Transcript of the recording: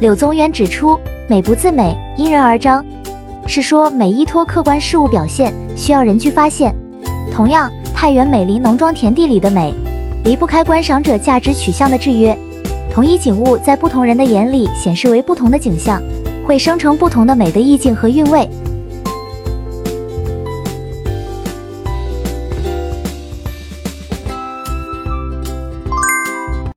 柳宗元指出，美不自美，因人而彰，是说美依托客观事物表现，需要人去发现。同样，太原美林农庄田地里的美，离不开观赏者价值取向的制约。同一景物在不同人的眼里显示为不同的景象，会生成不同的美的意境和韵味。